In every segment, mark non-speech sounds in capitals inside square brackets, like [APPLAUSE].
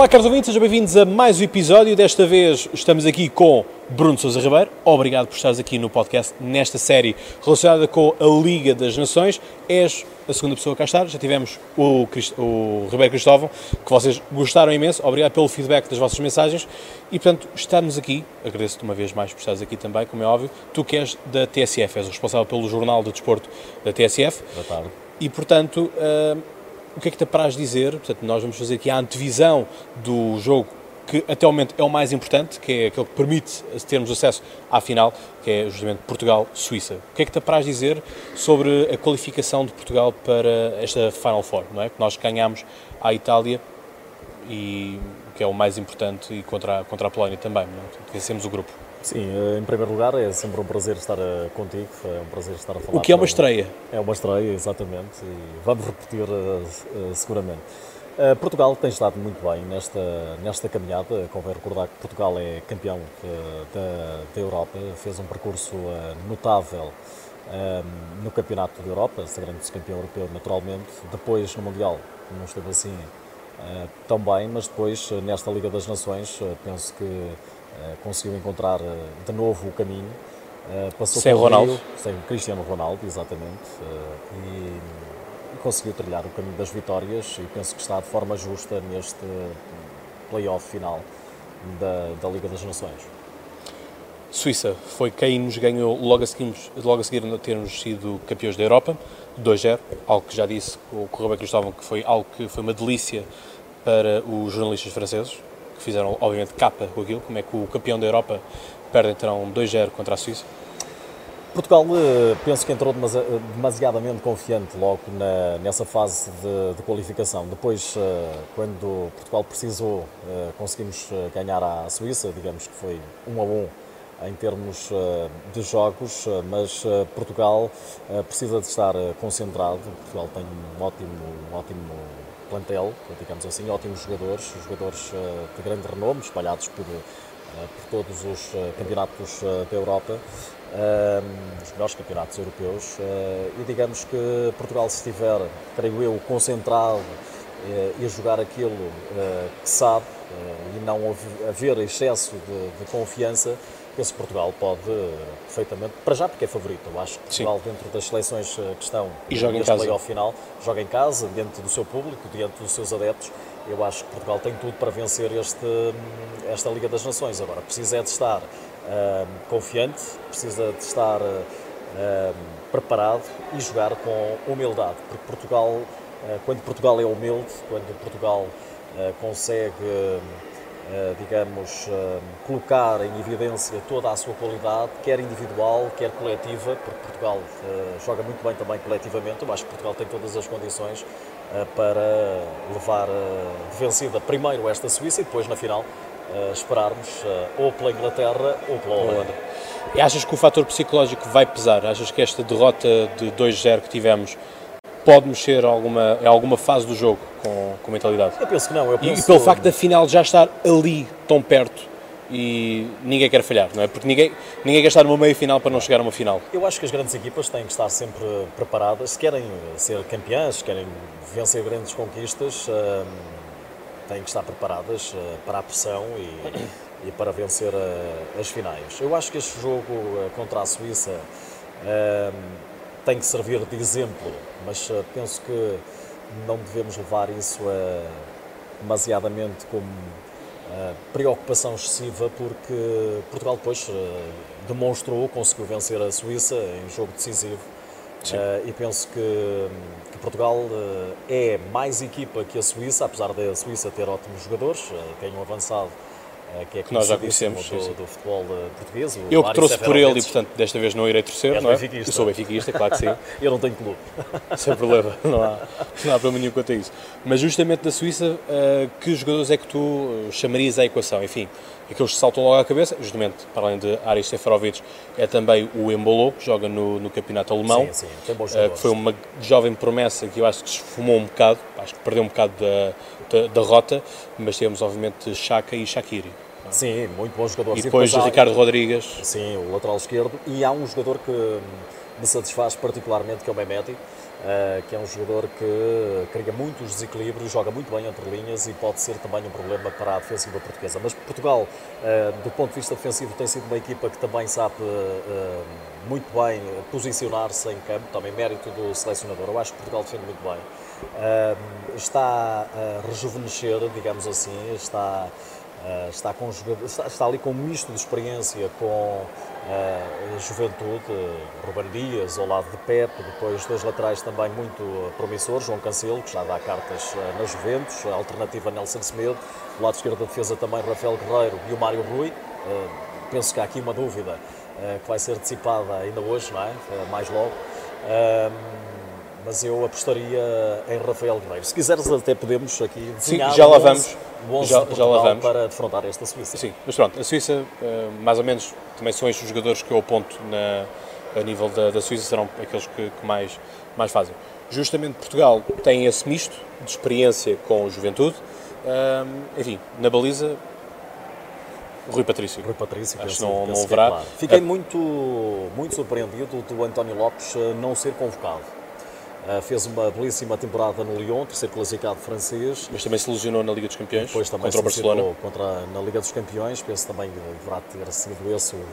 Olá, caros ouvintes, sejam bem-vindos a mais um episódio. Desta vez estamos aqui com Bruno Sousa Ribeiro. Obrigado por estares aqui no podcast nesta série relacionada com a Liga das Nações. És a segunda pessoa a cá estar. Já tivemos o, Crist... o Ribeiro Cristóvão, que vocês gostaram imenso. Obrigado pelo feedback das vossas mensagens. E, portanto, estarmos aqui, agradeço-te uma vez mais por estares aqui também, como é óbvio. Tu que és da TSF, és o responsável pelo Jornal de Desporto da TSF. Boa tarde. E, portanto, uh, o que é que te apraz dizer? Portanto, nós vamos fazer aqui a antevisão do jogo que até o momento é o mais importante, que é aquele que permite termos acesso à final, que é justamente Portugal-Suíça. O que é que te apraz dizer sobre a qualificação de Portugal para esta Final Four, não é? Que nós ganhámos à Itália e que é o mais importante e contra a, contra a Polónia também, não é? vencemos o grupo. Sim, eh, em primeiro lugar é sempre um prazer estar eh, contigo, é um prazer estar a falar. O que é uma estreia? É uma estreia, exatamente, e vamos repetir uh, seguramente. Portugal tem estado muito bem nesta, nesta caminhada, convém recordar que Portugal é campeão da, da Europa, fez um percurso notável no Campeonato da Europa, sagrando-se campeão europeu naturalmente, depois no Mundial não esteve assim tão bem, mas depois nesta Liga das Nações penso que eh, conseguiu encontrar eh, de novo o caminho. Eh, passou sem Ronaldo? Rio, sem Cristiano Ronaldo, exatamente. E, e conseguiu trilhar o caminho das vitórias e penso que está de forma justa neste play-off final da, da Liga das Nações. Suíça foi quem nos ganhou logo a seguir, logo a seguir termos sido campeões da Europa, 2-0, algo que já disse o Correio Cristóvão que foi algo que foi uma delícia para os jornalistas franceses, que fizeram, obviamente, capa com aquilo, como é que o campeão da Europa perde então 2-0 contra a Suíça? Portugal, eh, penso que entrou demasiadamente confiante logo na, nessa fase de, de, qualificação. Depois, eh, quando Portugal precisou, eh, conseguimos ganhar à Suíça, digamos que foi um a um em termos de jogos, mas Portugal precisa de estar concentrado. Portugal tem um ótimo, um ótimo plantel, digamos assim, ótimos jogadores, jogadores eh, de grande renome, espalhados por, eh, por todos os eh, campeonatos da Europa, os melhores campeonatos europeus, e digamos que Portugal, se estiver, creio eu, concentrado e a jogar aquilo que sabe e não haver excesso de, de confiança, penso que Portugal pode perfeitamente, para já porque é favorito, eu acho que Portugal Sim. dentro das seleções eh, que estão e joga em casa. final, joga em casa, diante do seu público, diante dos seus adeptos, eu acho que Portugal tem tudo para vencer este, hum, esta Liga das Nações. Agora, precisa é de estar uh, confiante, precisa de estar uh, preparado e jogar com humildade, porque Portugal, quando Portugal é humilde, quando Portugal consegue hum, digamos, eh, colocar em evidência toda a sua qualidade, quer individual, quer coletiva, porque Portugal eh, joga muito bem também coletivamente. Eu acho que Portugal tem todas as condições para levar vencida primeiro esta Suíça e depois na final esperarmos ou pela Inglaterra ou pela Holanda. E achas que o fator psicológico vai pesar? Achas que esta derrota de 2-0 que tivemos pode mexer alguma, em alguma fase do jogo com, com mentalidade? Eu penso que não. Penso... E, pelo facto da final já estar ali, tão perto, e ninguém quer falhar, não é? Porque ninguém, ninguém quer estar numa meia final para não chegar a uma final. Eu acho que as grandes equipas têm que estar sempre preparadas, se querem ser campeãs, se querem vencer grandes conquistas, hum, têm que estar preparadas uh, para a pressão e, e para vencer uh, as finais. Eu acho que este jogo uh, contra a Suíça hum, tem que servir de exemplo, mas uh, penso que não devemos levar isso a, demasiadamente como uh, preocupação excessiva, porque Portugal depois uh, demonstrou, conseguiu vencer a Suíça em jogo decisivo. e penso que, que Portugal é mais equipa que a Suíça, apesar da Suíça ter ótimos jogadores, tem um avançado eh, que é que nós já conhecemos do, do, futebol eh, português. Eu que trouxe por ele e, portanto, desta vez não irei torcer, não é? Eu sou benfiquista, claro que sim. [LAUGHS] eu não tenho clube. [LAUGHS] Sem problema, não há, não há problema nenhum quanto a isso. Mas justamente da Suíça, uh, que jogadores é que tu chamarias à equação? Enfim, aqueles que saltam logo à cabeça, justamente, para além de Aris Seferovic, é também o Embolo, que joga no, no campeonato alemão. Sim, sim, tem bons que foi uma jovem promessa que eu acho que se esfumou um bocado, acho que perdeu um bocado da da, da rota, mas temos obviamente Chaka e Shakiri. Sim, muito bom jogador. E depois Ricardo Rodrigues. Sim, o lateral esquerdo. E há um jogador que me satisfaz particularmente, que é o Mehmeti, Uh, que é um jogador que cria muitos desequilíbrios, joga muito bem entre linhas e pode ser também um problema para a defensiva portuguesa. Mas Portugal, uh, do ponto de vista defensivo, tem sido uma equipa que também sabe uh, muito bem posicionar-se em campo, também mérito do selecionador. Eu acho que Portugal defende muito bem. Está a rejuvenescer, digamos assim, está Uh, está, com, está, está, ali com um misto de experiência com uh, juventude, Ruben Dias ao lado de Pepe, depois dois laterais também muito promissores, João Cancelo, que já dá cartas uh, na Juventus, a alternativa Nelson Semedo, do lado esquerdo da defesa também Rafael Guerreiro e o Mário Rui. penso que há aqui uma dúvida que vai ser dissipada ainda hoje, não é? mais logo mas eu apostaria em Rafael Guerreiro. Se quiseres, até podemos aqui desenhar Sim, já lá vamos. Já, já lá vamos. para defrontar esta Suíça. Sim, mas pronto, a Suíça, eh, mais ou menos, também são estes os jogadores que eu aponto na, a nível da, da Suíça, serão aqueles que, que, mais, mais fazem. Justamente Portugal tem esse misto de experiência com juventude. Um, enfim, na baliza, Rui Patrício. Rui Patrício, acho que não, não haverá. Claro. Fiquei é. muito, muito surpreendido do António Lopes eh, não ser convocado. Uh, fez uma belíssima temporada no Lyon, terceiro classificado francês. Mas também se lesionou na Liga dos Campeões Depois também contra o Barcelona. Contra, na Liga dos Campeões, penso também que deverá ter sido esse o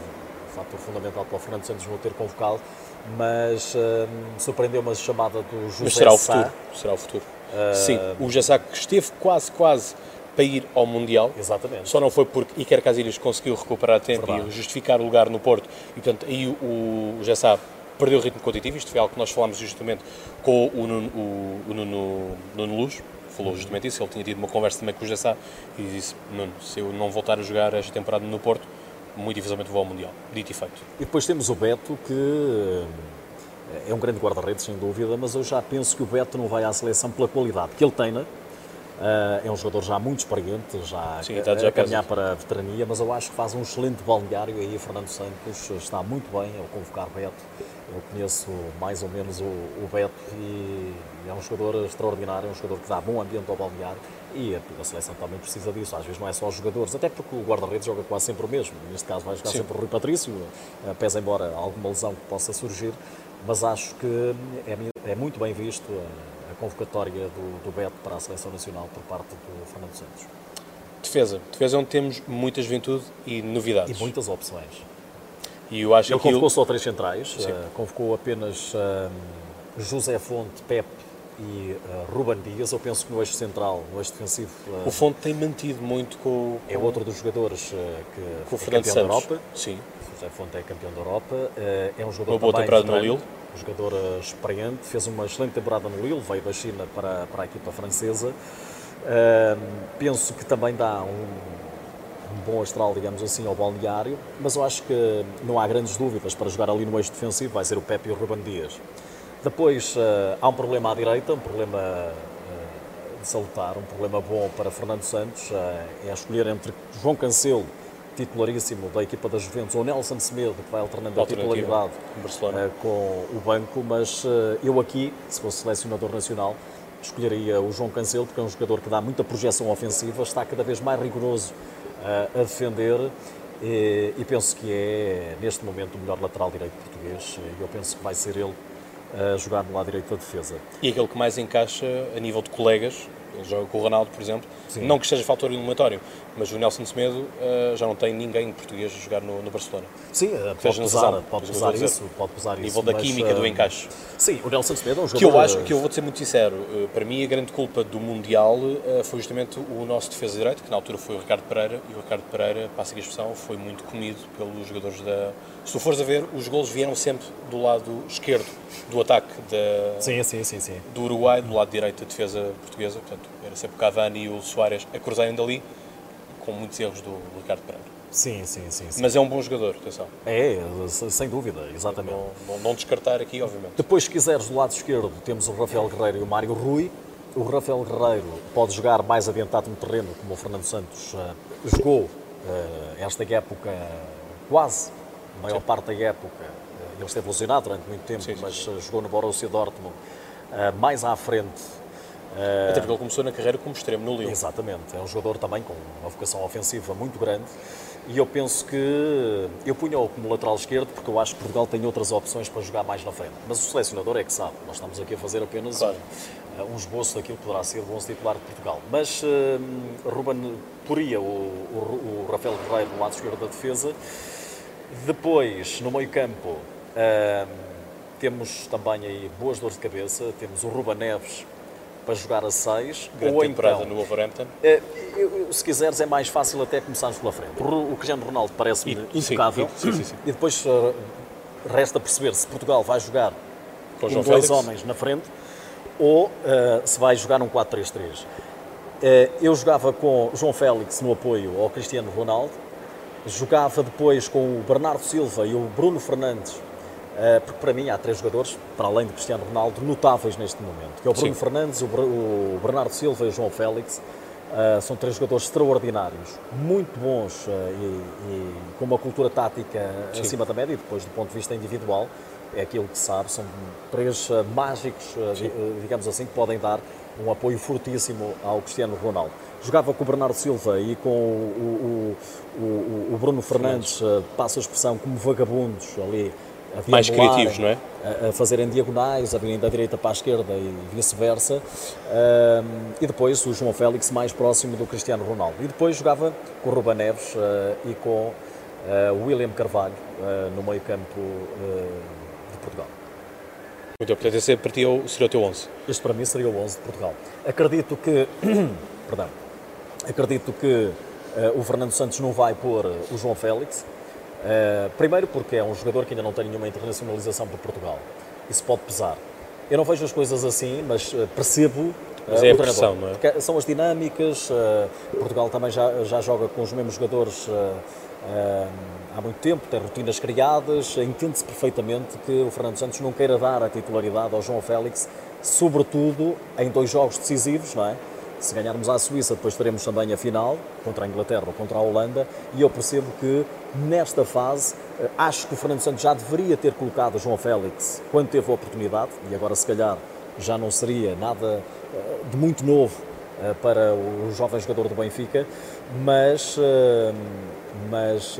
fator fundamental para o Fernando Santos não ter convocado, mas uh, surpreendeu-me a chamada do José Mas será o futuro, será o futuro. Uh, Sim, o José que esteve quase, quase para ir ao Mundial. Exatamente. Só não foi porque Iker Casillas conseguiu recuperar tempo Verdade. e justificar o lugar no Porto. E, portanto, aí o, o perdeu o ritmo competitivo. Isto foi algo que nós falámos justamente com o Nuno, o, o Nuno, Nuno Luz, falou justamente isso. Ele tinha tido uma conversa também com o Jessá e disse: Nuno, se eu não voltar a jogar esta temporada no Porto, muito dificilmente vou ao Mundial. Dito e feito. E depois temos o Beto, que eh, é um grande guarda-redes, sem dúvida, mas eu já penso que o Beto não vai à seleção pela qualidade que ele tem, né? Uh, é um jogador já muito experiente, já, Sim, a, a caminhar para a veterania, mas eu acho que faz um excelente balneário aí. Fernando Santos está muito bem ao convocar Beto. Eu conheço mais ou menos o, o Beto e é um jogador extraordinário, é um jogador que dá bom ambiente ao balneário e a, seleção também precisa disso. Às vezes não é só os jogadores, até porque o guarda-redes joga quase sempre o mesmo. Neste caso vai jogar Sim. sempre o Rui Patrício, uh, pese embora alguma lesão que possa surgir, mas acho que é, é muito bem visto. Convocatória do, do Beto para a Seleção Nacional por parte do Fernando Santos. Defesa. Defesa onde temos muita juventude e novidades. E muitas opções. E eu acho Ele que convocou só três centrais, uh, convocou apenas uh, José Fonte, Pepe e uh, Ruben Dias. Eu penso que no eixo central, no eixo defensivo. o Fonte tem mantido muito com. É outro dos jogadores que com o Fernando campeão Santos. da Europa. Sim. José Fonte é campeão da Europa. é um jogador Uma boa temporada no Lille um jogador experiente, fez uma excelente temporada no Lille, veio da China para, para a equipa francesa. Uh, penso que também dá um, um, bom astral, digamos assim, ao balneário, mas eu acho que não há grandes dúvidas para jogar ali no eixo defensivo, vai ser o Pepe e o Ruben Dias. Depois uh, há um problema à direita, um problema uh, de salutar, um problema bom para Fernando Santos, é escolher entre João Cancelo titularíssimo da equipa da Juventus, ou Nelson Semedo, que vai alternando a titularidade com o banco, mas eu aqui, se fosse selecionador nacional, escolheria o João Cancelo, porque é um jogador que dá muita projeção ofensiva, está cada vez mais rigoroso a defender e, e, penso que é, neste momento, o melhor lateral direito português. Eu penso que vai ser ele a jogar no lado direito da defesa. E aquele que mais encaixa a nível de colegas, ele joga com o Ronaldo, por exemplo, Sim. não que seja fator eliminatório, mas o Nelson Semedo uh, já não tem ninguém português a jogar no, no Barcelona. Sim, uh, pode, pesar, pode pesar isso, pode pesar isso. nível da mas, química do encaixe. Sim, o Nelson Semedo é um jogador... Que eu acho, que eu vou ser muito sincero, para mim a grande culpa do Mundial foi justamente o nosso defesa direito, que na altura foi o Ricardo Pereira, e o Ricardo Pereira, para a expressão, foi muito comido pelos jogadores da... Se tu fores a ver, os golos vieram sempre do lado esquerdo do ataque da, sim, sim, sim, sim. do Uruguai, do lado direito da defesa portuguesa, portanto, era sempre o Cavani e o Soares a cruzarem dali, com muitos erros do Ricardo Pereira. Sim, sim, sim, sim. Mas é um bom jogador, atenção. É, sem dúvida, exatamente. Não, não, não, descartar aqui, obviamente. Depois, se quiseres, do lado esquerdo, temos o Rafael Guerreiro e o Mário Rui. O Rafael Guerreiro pode jogar mais adiantado no terreno, como o Fernando Santos uh, jogou uh, esta época quase, a maior Sim. parte da época. Uh, ele esteve lesionado durante muito tempo, sim, sim, mas jogou no Borussia Dortmund mais à frente Até porque ele começou na carreira como extremo no Lille. Exatamente, é um jogador também com uma vocação ofensiva muito grande e eu penso que eu punho-o como lateral esquerdo porque eu acho que Portugal tem outras opções para jogar mais na frente. Mas o selecionador é que sabe, nós estamos aqui a fazer apenas claro. um, um esboço daquilo que poderá ser o 11 titular de Portugal. Mas uh, Ruben poria o, o, o Rafael Guerreiro no lado esquerdo da defesa. Depois, no meio campo, uh, temos também aí boas dores de cabeça. Temos o Ruben Neves para jogar a 6. Grande ou temporada então, no Wolverhampton. É, se quiseres, é mais fácil até começarmos pela frente. O Cristiano Ronaldo parece-me intocável. Sim, sim, sim, e depois uh, resta perceber se Portugal vai jogar com, com dois homens na frente ou uh, se vai jogar um 4-3-3. Uh, eu jogava com João Félix no apoio ao Cristiano Ronaldo, jogava depois com o Bernardo Silva e o Bruno Fernandes eh, porque para mim há três jogadores, para além de Cristiano Ronaldo, notáveis neste momento, que é o Bruno Sim. Fernandes, o Bernardo Silva e o João Félix. Uh, são três jogadores extraordinários, muito bons uh, e, e, com uma cultura tática Sim. acima da média e depois do ponto de vista individual é aquilo que se sabe, são três mágicos, digamos assim, que podem dar um apoio fortíssimo ao Cristiano Ronaldo. Jogava com o Bernardo Silva e com o, o, o, o Bruno Fernandes, passa a expressão, como vagabundos ali mais criativos, não é? A, a fazerem diagonais, a virem da direita para a esquerda e vice-versa. e depois o João Félix mais próximo do Cristiano Ronaldo. E depois jogava com o Ruba Neves uh, e com uh, o William Carvalho uh, no meio campo de Portugal. Muito bem, portanto esse para ti é seria o teu 11? Este para mim seria o 11 de Portugal. Acredito que, [COUGHS] perdão, acredito que o Fernando Santos não vai pôr o João Félix, Uh, primeiro porque é um jogador que ainda não tem nenhuma internacionalização para Portugal. Isso pode pesar. Eu não vejo as coisas assim, mas uh, percebo uh, mas é a pressão, não é? Porque são as dinâmicas. Portugal também já, já joga com os mesmos jogadores há muito tempo, tem rotinas criadas. Entende-se perfeitamente que o Fernando Santos não queira dar a titularidade ao João Félix, sobretudo em dois jogos decisivos, não é? Se ganharmos à Suíça, depois teremos também a final contra a Inglaterra ou contra a Holanda. E eu percebo que nesta fase eh, acho que o Fernando Santos já deveria ter colocado João Félix quando teve a oportunidade, e agora se calhar já não seria nada eh, de muito novo eh, para o jovem jogador do Benfica, mas, mas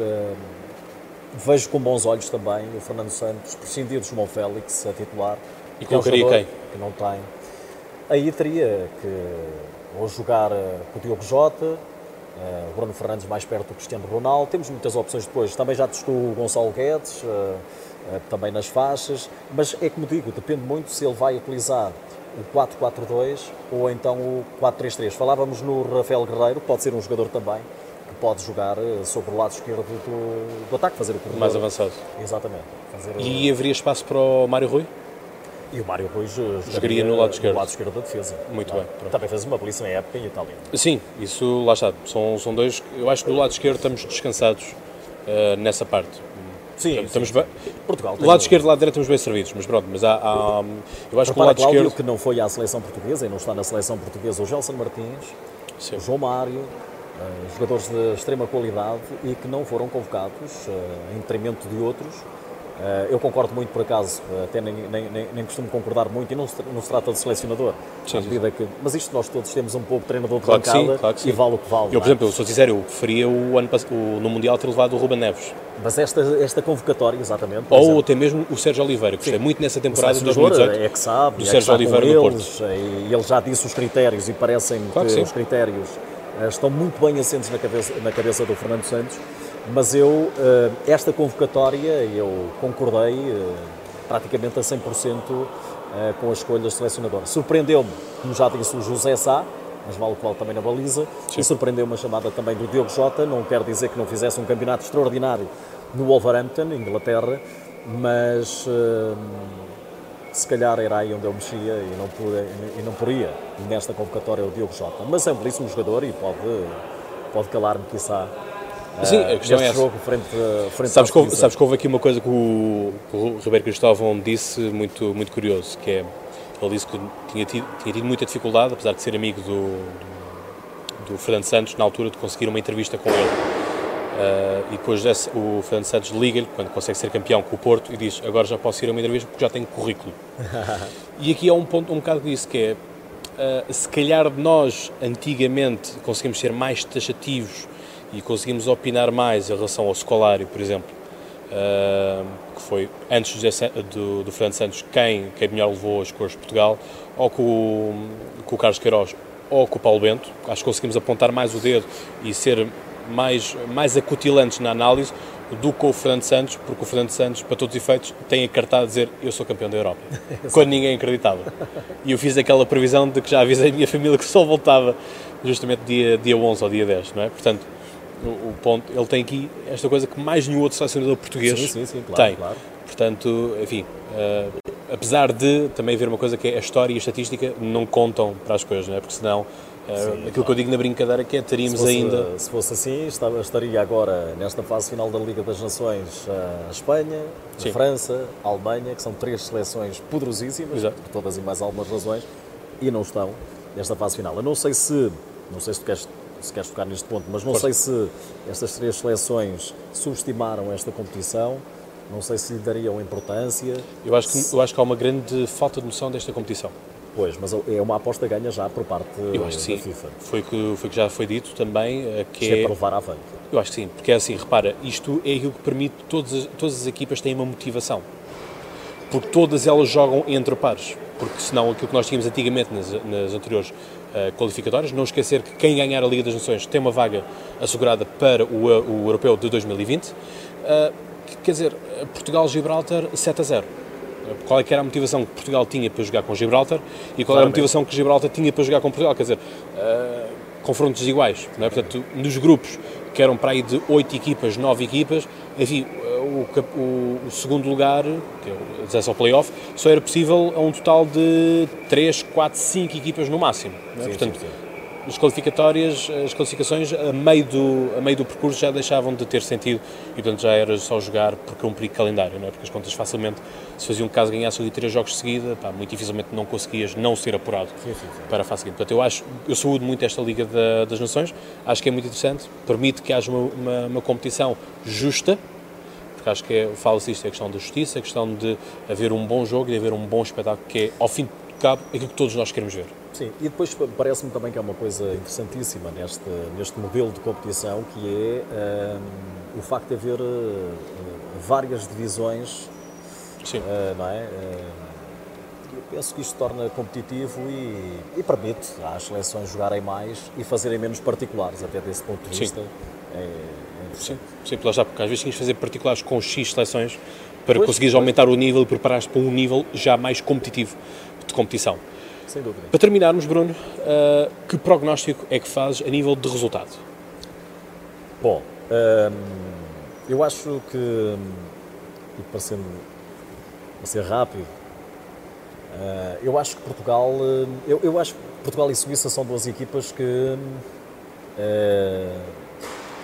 vejo com bons olhos também o Fernando Santos prescindir de João Félix a titular. E colocaria é quem? Que não tem. Aí teria que ou jogar eh, com o Diogo Jota, uh, Bruno Fernandes mais perto do Cristiano Ronaldo. Temos muitas opções depois. Também já testou o Gonçalo Guedes, uh, também nas faixas. Mas é como digo, depende muito se ele vai utilizar o 4-4-2 ou então o 4-3-3. Falávamos no Rafael Guerreiro, pode ser um jogador também que pode jogar sobre o lado esquerdo do, do ataque, fazer o corredor. Mais avançado. Exatamente. Fazer e haveria espaço para o Mário Rui? E o Mário Rui jogaria no lado esquerdo. No lado esquerdo da defesa. Muito bem. Pronto. Também fez uma belíssima época em Itália. Sim, isso lá está. São, são dois. Eu acho que do lado esquerdo estamos descansados uh, nessa parte. Sim, estamos sim, bem. Portugal. Do lado esquerdo e do lado direito estamos bem servidos, mas pronto, mas há, há eu acho que o lado Cláudio, esquerdo que não foi à seleção portuguesa e não está na seleção portuguesa, o Gelson Martins, sim. o João Mário, uh, jogadores de extrema qualidade e que não foram convocados uh, em detrimento de outros eu concordo muito, por acaso, uh, até nem, nem, nem, nem, costumo concordar muito, e não se, não se trata de selecionador. Sim. Que, mas isto nós todos temos um pouco de treinador de claro bancada sim, claro e vale o que vale. Eu, por é? exemplo, eu sou sincero, eu preferia o ano, o, no Mundial ter levado o Ruben Neves. Mas esta, esta convocatória, exatamente. Ou exemplo. até mesmo o Sérgio Oliveira, que gostei muito nessa temporada de 2018. É que sabe, do é Sérgio Oliveira do Porto. E ele já disse os critérios e parecem claro que, que os critérios estão muito bem assentes na cabeça, na cabeça do Fernando Santos mas eu, eh, esta convocatória, eu concordei eh, praticamente a 100% eh, com as escolhas do selecionador. Surpreendeu-me, como já disse o José Sá, mas vale o qual também na baliza, Sim. e surpreendeu-me a chamada também do Diogo Jota, não quer dizer que não fizesse um campeonato extraordinário no Wolverhampton, Inglaterra, mas se calhar era aí onde eu mexia e não, pude, e não poria nesta convocatória o Diogo Jota. Mas é um belíssimo jogador e pode, pode calar-me, quiçá, Sim, a questão é essa. jogo frente, frente sabes, que houve, sabes que houve aqui uma coisa que o, o Ribeiro Cristóvão disse muito, muito curioso, que é, ele disse que tinha tido, tinha tido muita dificuldade, apesar de ser amigo do, do, do Fernando Santos, na altura de conseguir uma entrevista com ele. Uh, e depois desse, o Fernando Santos liga-lhe, quando consegue ser campeão com o Porto, e diz, agora já posso ir a uma entrevista porque já tenho currículo. [LAUGHS] e aqui há um ponto um bocado disso, que é, uh, se calhar nós, antigamente, conseguimos ser mais taxativos e conseguimos opinar mais em relação ao Scolari, por exemplo, uh, que foi antes do, do, do Fernando Santos quem, quem melhor levou as cores de Portugal, ou com, com o Carlos Queiroz ou com o Paulo Bento. Acho que conseguimos apontar mais o dedo e ser mais, mais acutilantes na análise do que o Fernando Santos, porque o Fernando Santos, para todos os efeitos, tem a carta a dizer eu sou campeão da Europa, [LAUGHS] quando ninguém acreditava. E eu fiz aquela previsão de que já avisei a minha família que só voltava justamente dia, dia 11 ou dia 10, não é? Portanto, o, o ponto, ele tem aqui esta coisa que mais nenhum outro selecionador português sim, sim, sim, claro, tem. Claro. Portanto, enfim, uh, apesar de também haver uma coisa que é a história e a estatística não contam para as coisas, não é? Porque senão Sim, aquilo claro. que eu digo na brincadeira é que é, teríamos se fosse, ainda. Se fosse assim, estaria agora nesta fase final da Liga das Nações a Espanha, a França, a Alemanha, que são três seleções poderosíssimas, Exato. por todas e mais algumas razões, e não estão nesta fase final. Eu não sei se, não sei se tu queres, se queres tocar neste ponto, mas não sei se estas três seleções subestimaram esta competição. Não sei se lhe dariam importância. Eu acho, que, eu acho que há uma grande falta de noção desta competição. Pois, mas é uma aposta ganha já por parte eu acho que da sim. FIFA. Foi que, foi que já foi dito também. Eh, que Isto é, é para levar à frente. Eu acho que sim, porque é assim, repara, isto é aquilo que permite, todas as, todas as equipas têm uma motivação. Porque todas elas jogam entre pares. Porque senão aquilo que nós tínhamos antigamente nas, nas anteriores uh, qualificatórias, não esquecer que quem ganhar a Liga das Nações tem uma vaga assegurada para o, o Europeu de 2020. Uh, eh, quer dizer, Portugal-Gibraltar 7 a 0 qual é que era a motivação que Portugal tinha para jogar com Gibraltar e qual era a motivação que Gibraltar tinha para jogar com Portugal, quer dizer, uh, confrontos iguais, não é? Portanto, nos grupos que eram para aí de 8 equipas, 9 equipas, enfim, o, o, o, segundo lugar, que é o acesso ao playoff, só era possível a um total de 3, 4, 5 equipas no máximo. É? Sim, Portanto, sim, sim as qualificatórias, as classificações a meio, do, a meio do percurso já deixavam de ter sentido e portanto já era só jogar por cumprir calendário, não é? porque as contas facilmente, se faziam um caso ganhasse ali três jogos de seguida, pá, muito dificilmente não conseguias não ser apurado sim, sim, sim. para a fase seguinte. Portanto, eu acho, eu saúdo muito esta Liga da, das Nações, acho que é muito interessante, permite que haja uma, uma, uma competição justa, porque acho que é, falo-se isto, é a questão da justiça, a questão de haver um bom jogo e de haver um bom espetáculo, que é, ao fim de cabo, aquilo que todos nós queremos ver. Sim, e depois parece-me também que há uma coisa interessantíssima neste, neste modelo de competição, que é um, o facto de haver uh, várias divisões, Sim. Uh, não é? Uh, eu penso que isto torna competitivo e, e, permite às seleções jogarem mais e fazerem menos particulares, até desse ponto de vista. Sim. É, é Sim, Sim lá está, porque às vezes tinhas de fazer particulares com X seleções para pois, conseguires pois. aumentar o nível e preparar-te para um nível já mais competitivo de competição. Sem dúvida. Para terminarmos, Bruno, uh, que prognóstico é que fazes a nível de resultado? Bom, um, eu acho que, e ser, para ser rápido, uh, eu acho que Portugal, uh, eu, eu acho que Portugal e Suíça são duas equipas que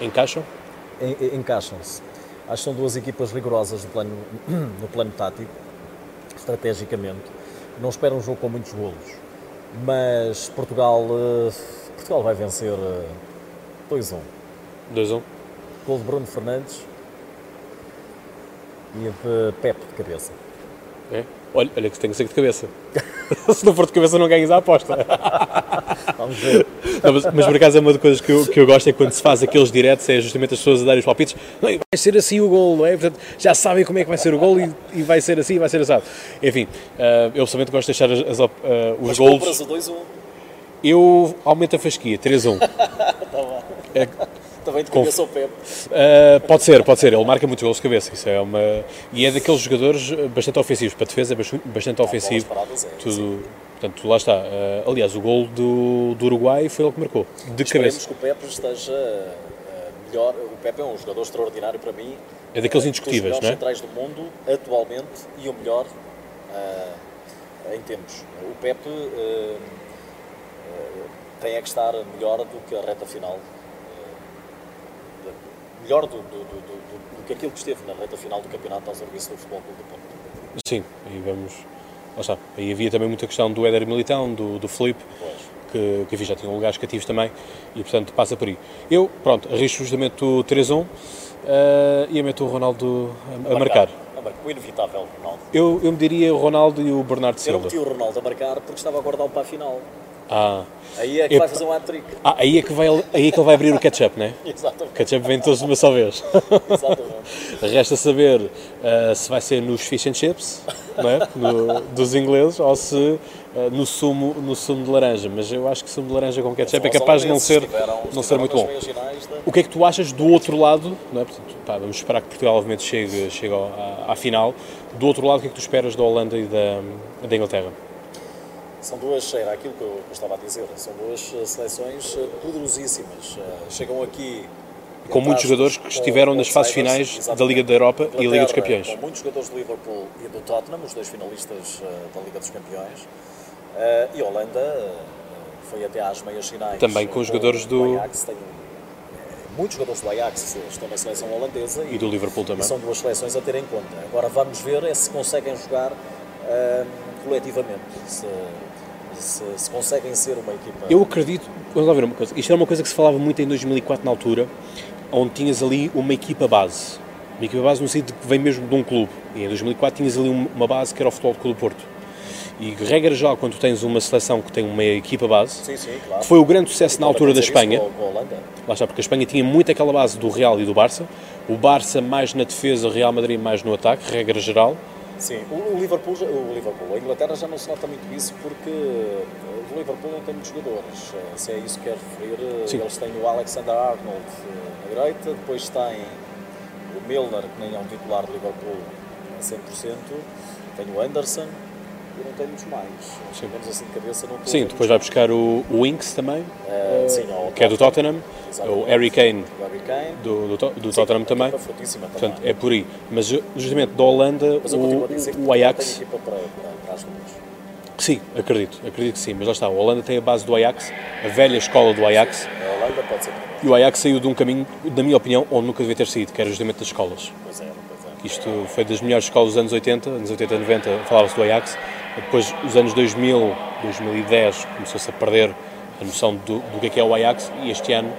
encaixam? En, encaixam-se. Acho que são duas equipas rigorosas no plano, [CLEARS THROAT] no plano tático, estrategicamente não espero um jogo com muitos golos, mas Portugal, eh, Portugal vai vencer 2-1. Eh, 2-1. Gol de Bruno Fernandes e de Pepe de cabeça. É? Olha, olha que tem que ser de cabeça. [LAUGHS] Se não for de cabeça, não ganhas a aposta. [LAUGHS] Vamos ver. Não, mas, mas por acaso é uma das coisas que eu, que eu gosto é quando se faz aqueles diretos, é justamente as pessoas a darem os palpites. Não, vai ser assim o gol, não é? Portanto, já sabem como é que vai ser o gol e, e vai ser assim, vai ser assado. Enfim, uh, eu somente gosto de deixar as, as, uh, os mas golos. Mas 2-1. Eu aumento a fasquia, 3-1. [LAUGHS] tá bom. É, também de cabeça ao Pepe. Uh, pode ser, pode ser. Ele marca muitos gols de cabeça. Isso é uma... E é daqueles jogadores bastante ofensivos. Para a defesa é bastante ofensivo. Paradas, é, tudo, sim. Portanto, lá está. Uh, aliás, o gol do, do Uruguai foi ele que marcou. De Esperemos cabeça. que o Pepe esteja uh, melhor. O Pepe é um jogador extraordinário para mim. É daqueles indiscutíveis, não é? centrais do mundo, atualmente, e o melhor em tempos. O Pepe tem é que estar melhor do que a reta final melhor do, do, do, do, que aquilo que esteve na reta final do campeonato ao serviço do Futebol Clube do Porto. Sim, e vamos. Lá. Aí havia também muita questão do Éder Militão, do, do Felipe, que, que já tinham lugares cativos também, e portanto passa por aí. Eu, pronto, arrisco justamente o 3-1 uh, e eu meto o Ronaldo a, a, a marcar. marcar. O inevitável Ronaldo. Eu, eu me diria o Ronaldo e o Bernardo Silva. Eu meti o Ronaldo a marcar porque estava a guardá-lo para a final. Ah, Aí é que vai fazer um hat-trick. ah aí, é que vai, aí é que ele vai abrir o ketchup, não é? O Exatamente. ketchup vem todos de uma só vez. Exatamente. [LAUGHS] Resta saber ah, se vai ser nos fish and chips, não é? No- dos ingleses, ou se ah, no, sumo, no sumo de laranja. Mas eu acho que sumo de laranja com ketchup é capaz de não ser, estiveram- não ser muito bom. da- O que é que tu achas do outro lado? Não é? Portanto, pá, vamos esperar que Portugal, obviamente, chegue, chegue à, à final. Do outro lado, o que é que tu esperas da Holanda e da, da Inglaterra? São duas, era aquilo que eu, que eu estava a dizer, são duas eh, seleções eh, poderosíssimas. Eh, Chegam aqui. Com muitos jogadores que estiveram nas fases finais da exatamente. Liga da Europa e a Liga dos Inglaterra, Campeões. Com muitos jogadores do Liverpool e do Tottenham, os dois finalistas da Liga dos Campeões. E a Holanda foi até às meias finais. Também com os jogadores do- Ajax. Tem, muitos jogadores do Ajax estão na seleção holandesa E do Liverpool também. e são duas seleções a ter em conta. Agora vamos ver é se conseguem jogar eh, coletivamente, se, se, se conseguem ser uma equipa. Eu acredito, vamos lá ver uma coisa. Isto era uma coisa que se falava muito em 2004 na altura, onde tinhas ali uma equipa base. Uma equipa base no sentido que vem mesmo de um clube. E em 2004 tinhas ali um- uma base que era o Futebol Clube do Porto. E regra geral, quando tens uma seleção que tem uma equipa base, Sim, sim, claro. que foi o grande sucesso na altura da Espanha, Com, com a lá está, porque a Espanha tinha muito aquela base do Real e do Barça, o Barça mais na defesa, o Real Madrid mais no ataque, regra geral. Sim, o, o Liverpool, o Liverpool, a Inglaterra já não se nota muito isso porque eh, o Liverpool não tem muitos jogadores. Eh, Se é isso que quer referir, eh, Sim. eles têm o Alexander Arnold na direita, depois tem o Milner, que nem é um titular do Liverpool a 100%, tem o Anderson e não tem muitos mais. Pelo menos assim de cabeça não Sim, depois vai buscar o, o Winks também, Eh, sim, que é do Tottenham, o Harry Kane O Harry Kane. do, do, do Sim, Tottenham uma também. Portanto, é por aí. Mas justamente da Holanda, eu o, o Ajax. para, para, para. Sim, acredito, acredito que sim. Mas lá está, a Holanda tem a base do Ajax, a velha escola do Ajax, A Holanda pode ser e o Ajax saiu de um caminho, na minha opinião, onde nunca devia ter saído, que era justamente das escolas. Pois é, pois é. Isto foi das melhores escolas dos anos 80, anos 80 90 falava-se do Ajax, depois os anos 2000, 2010 começou-se a perder a noção do, do que é que é o Ajax. E este ano,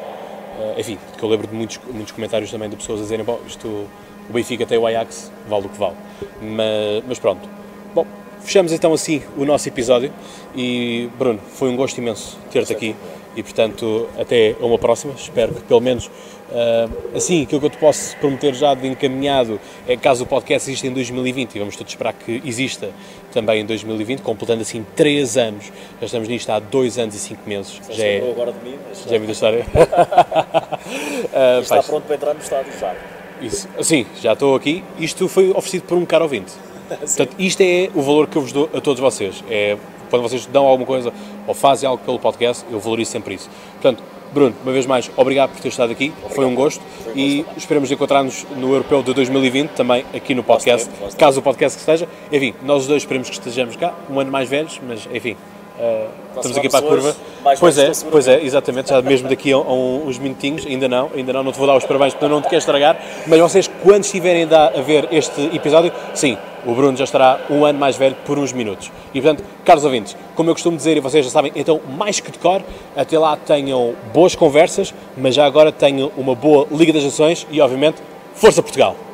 eh, enfim, que eu lembro de muitos, muitos comentários também de pessoas a dizerem, bom, isto, o Benfica tem o Ajax, vale o que vale. Mas, mas pronto. Bom, fechamos então assim o nosso episódio. E Bruno, foi um gosto imenso ter-te aqui. E portanto até uma próxima, espero que pelo menos ah, assim, aquilo que eu te posso prometer já de encaminhado é caso o podcast exista em 2020 e vamos todos esperar que exista também em 2020, completando assim 3 anos, já estamos nisto há 2 anos e 5 meses, se já é, agora de mim, mas já é muita história. [LAUGHS] já está pronto para entrar no estádio já. Isso. Sim, já estou aqui. Isto foi oferecido por um caro ouvinte. [LAUGHS] Portanto, isto é o valor que eu vos dou a todos vocês. É quando vocês dão alguma coisa ou fazem algo pelo podcast, eu valorizo sempre isso. Portanto, Bruno, uma vez mais, obrigado por ter estado aqui. Foi um gosto Foi um e gosto esperamos encontrar-nos no Europeu de 2020 também aqui no podcast, teremos, nós caso o podcast que esteja. Enfim, nós os dois esperemos que estejamos cá, um ano mais velhos, mas enfim. uh, estamos aqui para a curva. mais Pois é, pois é, exatamente, já mesmo daqui a, um- uns minutinhos, ainda não, ainda não, não te vou dar os parabéns porque eu não te quero estragar, mas vocês, quando estiverem a ver este episódio, sim, o Bruno já estará um ano mais velho por uns minutos. E portanto, caros ouvintes, como eu costumo dizer e vocês já sabem, então, mais que de cor, até lá tenham boas conversas, mas já agora tenham uma boa Liga das Nações e, obviamente, Força Portugal!